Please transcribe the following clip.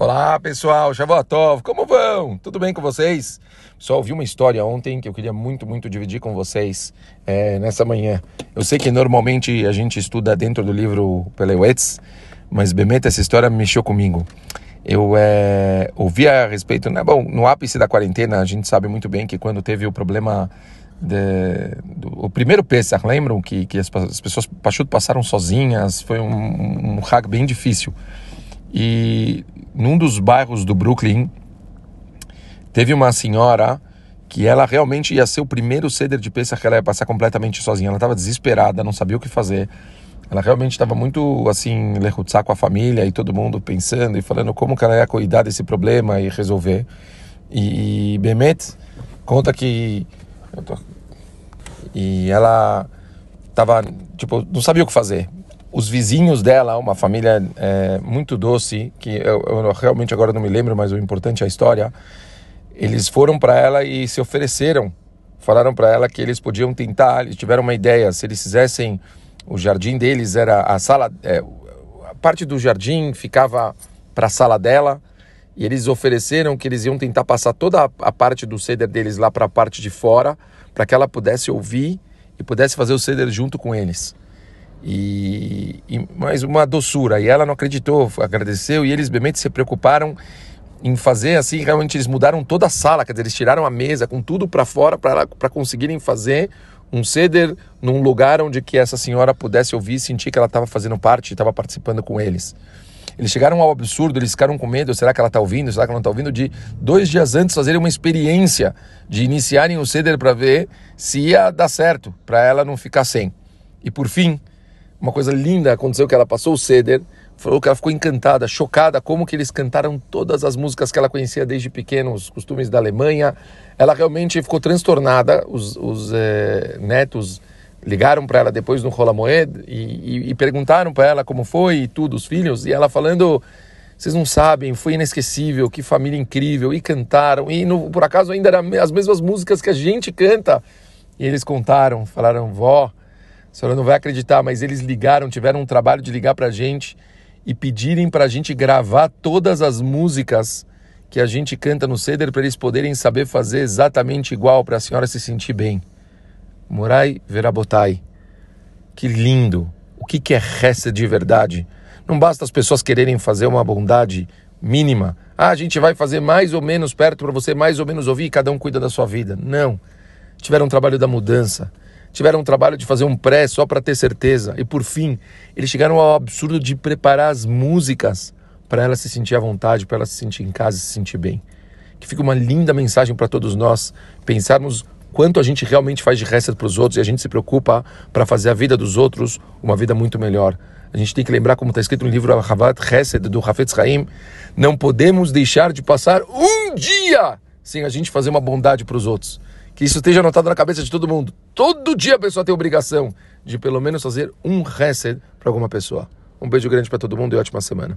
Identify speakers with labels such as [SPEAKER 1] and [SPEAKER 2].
[SPEAKER 1] Olá pessoal, Shavuotov, como vão? Tudo bem com vocês? Só ouvi uma história ontem que eu queria muito, muito dividir com vocês é, nessa manhã. Eu sei que normalmente a gente estuda dentro do livro Peleuetz, mas Bemet, essa história mexeu comigo. Eu é, ouvi a respeito, né? Bom, no ápice da quarentena, a gente sabe muito bem que quando teve o problema de, do, o primeiro Pesach, lembram que, que as, as pessoas passaram sozinhas, foi um, um hack bem difícil. E num dos bairros do Brooklyn, teve uma senhora que ela realmente ia ser o primeiro ceder de Pesach que ela ia passar completamente sozinha. Ela estava desesperada, não sabia o que fazer. Ela realmente estava muito assim, lerrutzar com a família e todo mundo pensando e falando como que ela ia cuidar desse problema e resolver. E, e Bemet conta que e ela tava tipo não sabia o que fazer os vizinhos dela, uma família é, muito doce, que eu, eu, realmente agora não me lembro, mas o importante é a história. Eles foram para ela e se ofereceram, falaram para ela que eles podiam tentar, eles tiveram uma ideia, se eles fizessem o jardim deles era a sala, é, a parte do jardim ficava para a sala dela e eles ofereceram que eles iam tentar passar toda a, a parte do ceder deles lá para a parte de fora, para que ela pudesse ouvir e pudesse fazer o ceder junto com eles. E, e mais uma doçura. E ela não acreditou, agradeceu, e eles realmente se preocuparam em fazer assim. Realmente eles mudaram toda a sala, quer dizer, eles tiraram a mesa com tudo para fora para conseguirem fazer um ceder num lugar onde que essa senhora pudesse ouvir e sentir que ela estava fazendo parte, estava participando com eles. Eles chegaram ao absurdo, eles ficaram com medo, será que ela está ouvindo, será que ela não está ouvindo, de dois dias antes fazerem uma experiência, de iniciarem o ceder para ver se ia dar certo, para ela não ficar sem. E por fim, uma coisa linda aconteceu que ela passou o ceder, falou que ela ficou encantada, chocada como que eles cantaram todas as músicas que ela conhecia desde pequeno, os costumes da Alemanha. Ela realmente ficou transtornada. Os, os eh, netos ligaram para ela depois no Rola Moed e, e, e perguntaram para ela como foi e tudo, os filhos, e ela falando vocês não sabem, foi inesquecível, que família incrível, e cantaram, e no, por acaso ainda eram as mesmas músicas que a gente canta. E eles contaram, falaram, vó, a senhora não vai acreditar, mas eles ligaram, tiveram um trabalho de ligar para a gente e pedirem para a gente gravar todas as músicas que a gente canta no Ceder para eles poderem saber fazer exatamente igual para a senhora se sentir bem. Morai Verabotai. Que lindo! O que, que é resta de verdade? Não basta as pessoas quererem fazer uma bondade mínima. Ah, a gente vai fazer mais ou menos perto para você mais ou menos ouvir e cada um cuida da sua vida. Não. Tiveram um trabalho da mudança tiveram um trabalho de fazer um pré só para ter certeza. E por fim, eles chegaram ao absurdo de preparar as músicas para ela se sentir à vontade, para ela se sentir em casa e se sentir bem. Que fica uma linda mensagem para todos nós pensarmos quanto a gente realmente faz de resto para os outros e a gente se preocupa para fazer a vida dos outros uma vida muito melhor. A gente tem que lembrar, como está escrito no livro Havat Chesed do Hafetz Chaim, não podemos deixar de passar um dia sem a gente fazer uma bondade para os outros que isso esteja anotado na cabeça de todo mundo. Todo dia a pessoa tem a obrigação de pelo menos fazer um reset para alguma pessoa. Um beijo grande para todo mundo e ótima semana.